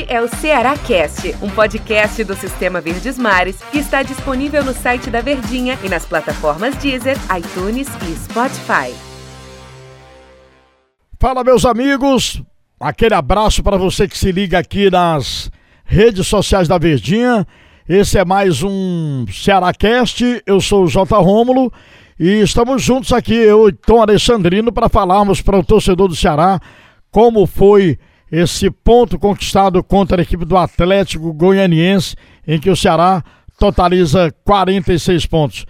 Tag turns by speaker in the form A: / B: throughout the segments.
A: Este é o Ceará Cast, um podcast do Sistema Verdes Mares que está disponível no site da Verdinha e nas plataformas Deezer, iTunes e Spotify.
B: Fala, meus amigos. Aquele abraço para você que se liga aqui nas redes sociais da Verdinha. Esse é mais um Ceará Cast. Eu sou o J. Rômulo e estamos juntos aqui, eu e Tom Alexandrino, para falarmos para o torcedor do Ceará como foi esse ponto conquistado contra a equipe do Atlético Goianiense, em que o Ceará totaliza 46 pontos.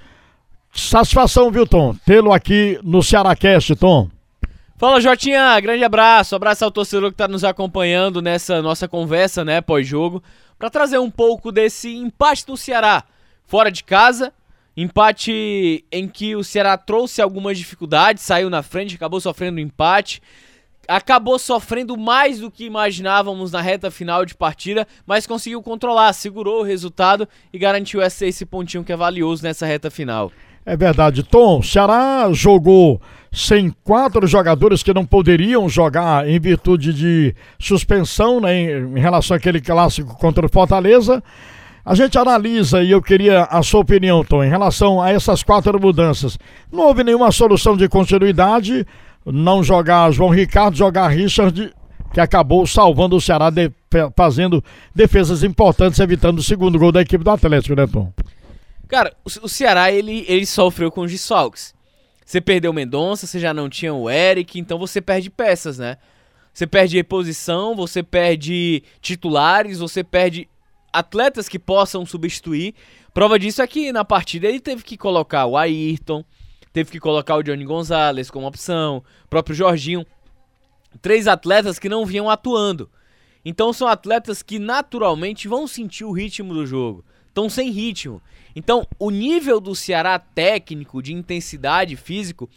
B: Satisfação, viu, Tom? Tê-lo aqui no Ceará Cast, Tom.
C: Fala, Jotinha, grande abraço, abraço ao torcedor que está nos acompanhando nessa nossa conversa, né, pós-jogo, para trazer um pouco desse empate do Ceará fora de casa, empate em que o Ceará trouxe algumas dificuldades, saiu na frente, acabou sofrendo um empate, acabou sofrendo mais do que imaginávamos na reta final de partida, mas conseguiu controlar, segurou o resultado e garantiu esse, esse pontinho que é valioso nessa reta final.
B: É verdade, Tom. Ceará jogou sem quatro jogadores que não poderiam jogar em virtude de suspensão né, em, relação àquele clássico contra o Fortaleza. A gente analisa e eu queria a sua opinião, Tom, em relação a essas quatro mudanças. Não houve nenhuma solução de continuidade não jogar João Ricardo, jogar Richard, que acabou salvando o Ceará, de, fazendo defesas importantes, evitando o segundo gol da equipe do Atlético, né, Tom?
C: Cara, o, o Ceará, ele, ele sofreu com os desfalques. Você perdeu o Mendonça, você já não tinha o Eric, então você perde peças, né? Você perde reposição, você perde titulares, você perde atletas que possam substituir. Prova disso é que na partida ele teve que colocar o Ayrton, teve que colocar o Johnny Gonzalez como opção, próprio Jorginho. Três atletas que não vinham atuando. Então são atletas que naturalmente vão sentir o ritmo do jogo. Estão sem ritmo. Então o nível do Ceará técnico, de intensidade físico,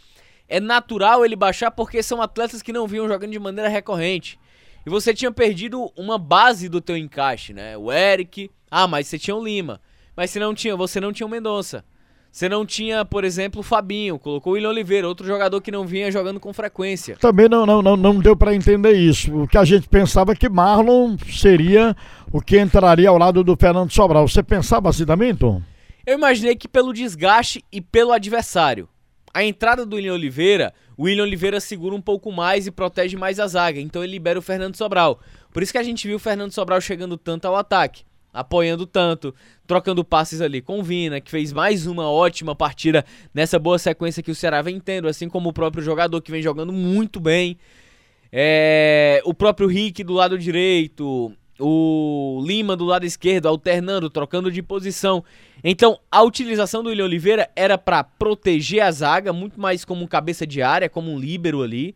C: é natural ele baixar porque são atletas que não vinham jogando de maneira recorrente. E você tinha perdido uma base do teu encaixe, né? O Eric. Ah, mas você tinha o Lima. Mas você não tinha, você não tinha o Mendonça. Você não tinha, por exemplo, o Fabinho, colocou o William Oliveira, outro jogador que não vinha jogando com frequência.
B: Também não, não, não, não deu para entender isso. O que a gente pensava é que Marlon seria o que entraria ao lado do Fernando Sobral. Você pensava assim também, Tom?
C: Eu imaginei que pelo desgaste e pelo adversário. A entrada do William Oliveira, o William Oliveira segura um pouco mais e protege mais a zaga, então ele libera o Fernando Sobral. Por isso que a gente viu o Fernando Sobral chegando tanto ao ataque apoiando tanto, trocando passes ali com Vina, que fez mais uma ótima partida nessa boa sequência que o Ceará vem tendo, assim como o próprio jogador que vem jogando muito bem. É, o próprio Rick do lado direito, o Lima do lado esquerdo, alternando, trocando de posição. Então, a utilização do William Oliveira era para proteger a zaga, muito mais como um cabeça de área, como um líbero ali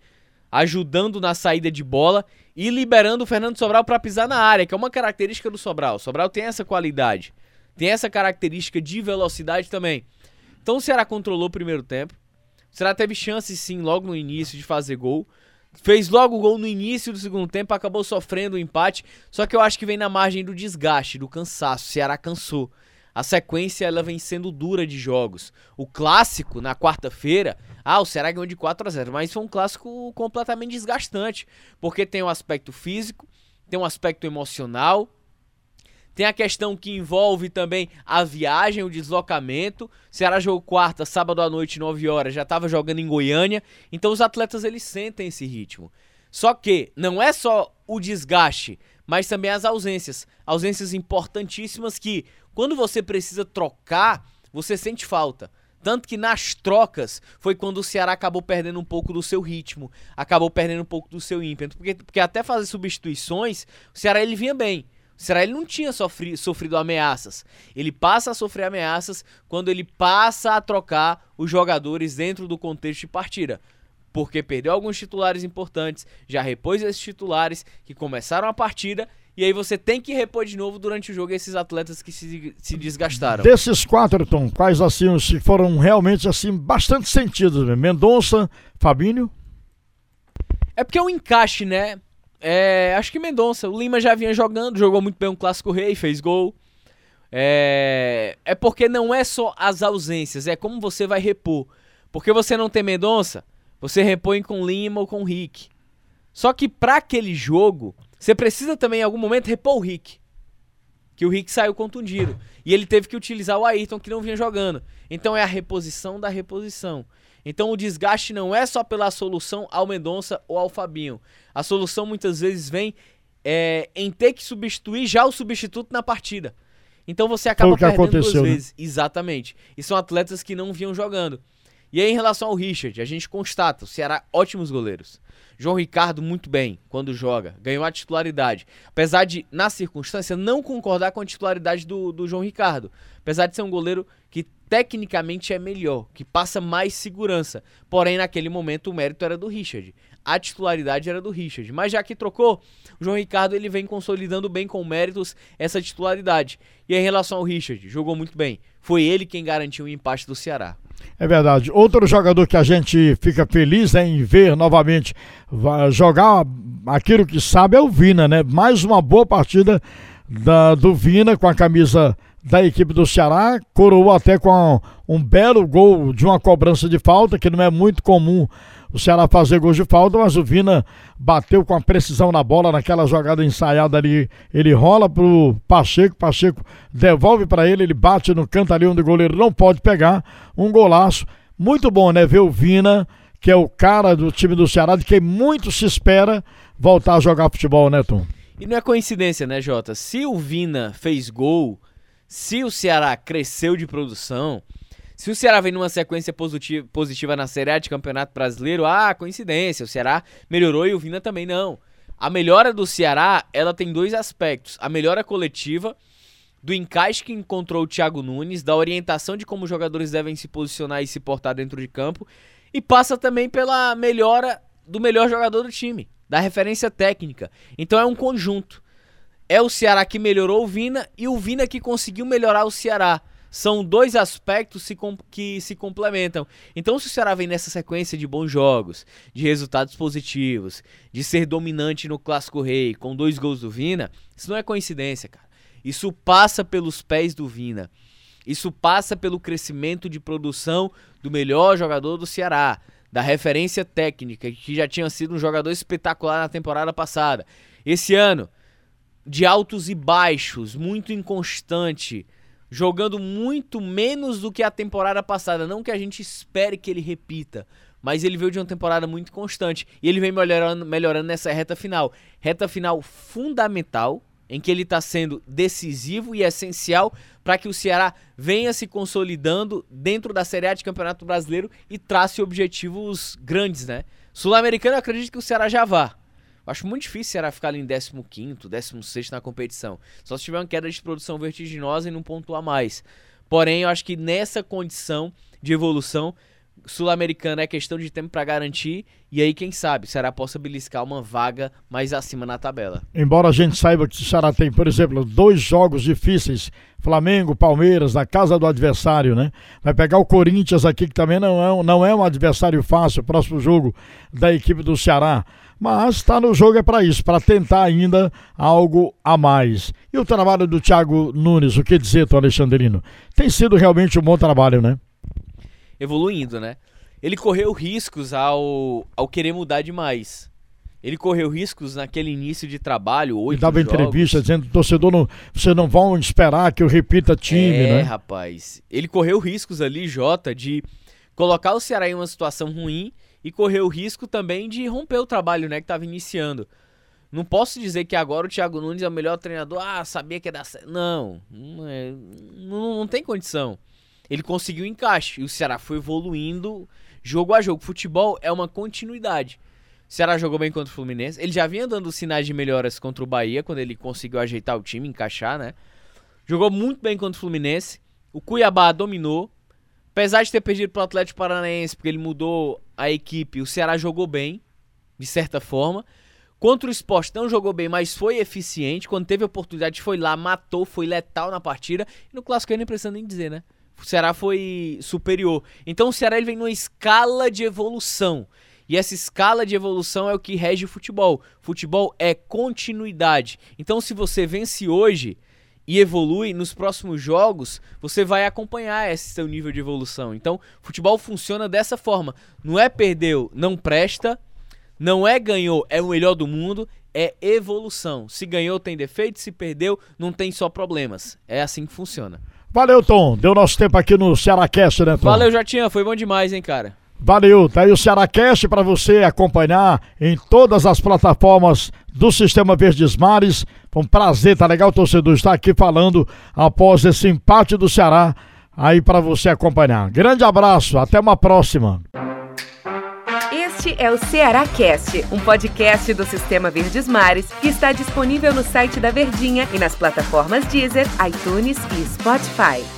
C: ajudando na saída de bola e liberando o Fernando Sobral para pisar na área, que é uma característica do Sobral. O Sobral tem essa qualidade, tem essa característica de velocidade também. Então o Ceará controlou o primeiro tempo. O Ceará teve chance sim logo no início de fazer gol. Fez logo o gol no início do segundo tempo, acabou sofrendo o um empate. Só que eu acho que vem na margem do desgaste, do cansaço. O Ceará cansou. A sequência ela vem sendo dura de jogos. O clássico na quarta-feira, ah, o Ceará ganhou de 4 a 0, mas foi um clássico completamente desgastante, porque tem um aspecto físico, tem um aspecto emocional, tem a questão que envolve também a viagem, o deslocamento. O Ceará jogou quarta, sábado à noite, 9 horas, já estava jogando em Goiânia. Então os atletas eles sentem esse ritmo. Só que não é só o desgaste, mas também as ausências. Ausências importantíssimas que, quando você precisa trocar, você sente falta. Tanto que nas trocas foi quando o Ceará acabou perdendo um pouco do seu ritmo, acabou perdendo um pouco do seu ímpeto. Porque, porque até fazer substituições, o Ceará ele vinha bem. O Ceará ele não tinha sofri, sofrido ameaças. Ele passa a sofrer ameaças quando ele passa a trocar os jogadores dentro do contexto de partida porque perdeu alguns titulares importantes, já repôs esses titulares que começaram a partida e aí você tem que repor de novo durante o jogo esses atletas que se, se desgastaram.
B: Desses quatro, Tom, quais assim que foram realmente assim bastante sentidos? Né? Mendonça, Fabinho?
C: É porque é um encaixe, né? É, acho que Mendonça. O Lima já vinha jogando, jogou muito bem um clássico rei, fez gol. É, é porque não é só as ausências, é como você vai repor. Porque você não tem Mendonça, você repõe com Lima ou com Rick. Só que para aquele jogo, Você precisa também, em algum momento, repor o Rick. Que o Rick saiu contundido. E ele teve que utilizar o Ayrton, que não vinha jogando. Então é a reposição da reposição. Então o desgaste não é só pela solução ao Mendonça ou ao Fabinho. A solução muitas vezes vem é, em ter que substituir já o substituto na partida. Então você acaba perdendo duas né? vezes. Exatamente. E são atletas que não vinham jogando. E aí, em relação ao Richard, a gente constata: o Ceará, ótimos goleiros. João Ricardo, muito bem quando joga, ganhou a titularidade. Apesar de, na circunstância, não concordar com a titularidade do, do João Ricardo. Apesar de ser um goleiro que tecnicamente é melhor, que passa mais segurança. Porém, naquele momento, o mérito era do Richard. A titularidade era do Richard. Mas já que trocou, o João Ricardo ele vem consolidando bem com méritos essa titularidade. E em relação ao Richard, jogou muito bem. Foi ele quem garantiu o empate do Ceará.
B: É verdade. Outro jogador que a gente fica feliz em ver novamente jogar aquilo que sabe é o Vina, né? Mais uma boa partida da, do Vina com a camisa da equipe do Ceará, coroou até com um belo gol de uma cobrança de falta, que não é muito comum o Ceará fazer gols de falta, mas o Vina bateu com a precisão na bola naquela jogada ensaiada ali. Ele rola pro Pacheco, Pacheco devolve para ele, ele bate no canto ali onde o goleiro não pode pegar. Um golaço. Muito bom, né? Ver o Vina, que é o cara do time do Ceará, de quem muito se espera voltar a jogar futebol, né, Tom?
C: E não é coincidência, né, Jota? Se o Vina fez gol, se o Ceará cresceu de produção, se o Ceará vem numa sequência positiva, positiva na Série A de Campeonato Brasileiro, ah, coincidência, o Ceará melhorou e o Vina também não. A melhora do Ceará, ela tem dois aspectos. A melhora coletiva, do encaixe que encontrou o Thiago Nunes, da orientação de como os jogadores devem se posicionar e se portar dentro de campo, e passa também pela melhora do melhor jogador do time, da referência técnica. Então é um conjunto. É o Ceará que melhorou o Vina e o Vina que conseguiu melhorar o Ceará são dois aspectos que se complementam. Então, se o Ceará vem nessa sequência de bons jogos, de resultados positivos, de ser dominante no Clássico Rei, com dois gols do Vina, isso não é coincidência, cara. Isso passa pelos pés do Vina. Isso passa pelo crescimento de produção do melhor jogador do Ceará, da referência técnica, que já tinha sido um jogador espetacular na temporada passada. Esse ano, de altos e baixos, muito inconstante jogando muito menos do que a temporada passada. Não que a gente espere que ele repita, mas ele veio de uma temporada muito constante e ele vem melhorando, melhorando nessa reta final. Reta final fundamental, em que ele está sendo decisivo e essencial para que o Ceará venha se consolidando dentro da Série A de Campeonato Brasileiro e trace objetivos grandes, né? Sul-Americano, acredito que o Ceará já vá. Acho muito difícil o Ceará ficar ali em 15, 16 na competição. Só se tiver uma queda de produção vertiginosa e não pontuar mais. Porém, eu acho que nessa condição de evolução, Sul-Americana é questão de tempo para garantir. E aí, quem sabe, o Ceará possa beliscar uma vaga mais acima na tabela.
B: Embora a gente saiba que o Ceará tem, por exemplo, dois jogos difíceis: Flamengo, Palmeiras, na casa do adversário, né? Vai pegar o Corinthians aqui, que também não é, não é um adversário fácil, próximo jogo da equipe do Ceará mas está no jogo é para isso, para tentar ainda algo a mais. E o trabalho do Thiago Nunes, o que dizer, Tom Alexandrino? Tem sido realmente um bom trabalho, né?
C: Evoluindo, né? Ele correu riscos ao, ao querer mudar demais. Ele correu riscos naquele início de trabalho, oito Ele
B: dava
C: jogos.
B: entrevista dizendo, torcedor, não, você não vão esperar que eu repita time,
C: é,
B: né?
C: É, rapaz. Ele correu riscos ali, Jota, de colocar o Ceará em uma situação ruim e correu o risco também de romper o trabalho, né, que estava iniciando. Não posso dizer que agora o Thiago Nunes é o melhor treinador. Ah, sabia que ia dar certo. Não, não, é, não, não tem condição. Ele conseguiu encaixe e o Ceará foi evoluindo jogo a jogo. Futebol é uma continuidade. O Ceará jogou bem contra o Fluminense. Ele já vinha dando sinais de melhoras contra o Bahia, quando ele conseguiu ajeitar o time, encaixar, né? Jogou muito bem contra o Fluminense. O Cuiabá dominou. Apesar de ter perdido para o Atlético Paranaense, porque ele mudou a equipe, o Ceará jogou bem, de certa forma. Contra o Sport não jogou bem, mas foi eficiente. Quando teve oportunidade, foi lá, matou, foi letal na partida. E no Clássico nem precisa nem dizer, né? O Ceará foi superior. Então o Ceará ele vem numa escala de evolução. E essa escala de evolução é o que rege o futebol. Futebol é continuidade. Então se você vence hoje, e evolui nos próximos jogos, você vai acompanhar esse seu nível de evolução. Então, futebol funciona dessa forma. Não é perdeu, não presta. Não é ganhou, é o melhor do mundo, é evolução. Se ganhou, tem defeito, se perdeu, não tem só problemas. É assim que funciona.
B: Valeu, Tom. Deu nosso tempo aqui no Cearacast, né, Tom?
C: Valeu, Jotinha. Foi bom demais, hein, cara.
B: Valeu, tá aí o Cearacast para você acompanhar em todas as plataformas do Sistema Verdes Mares. Foi um prazer, tá legal, torcedor, estar aqui falando após esse empate do Ceará aí para você acompanhar. Grande abraço, até uma próxima.
A: Este é o Ceará Cast, um podcast do Sistema Verdes Mares que está disponível no site da Verdinha e nas plataformas Deezer, iTunes e Spotify.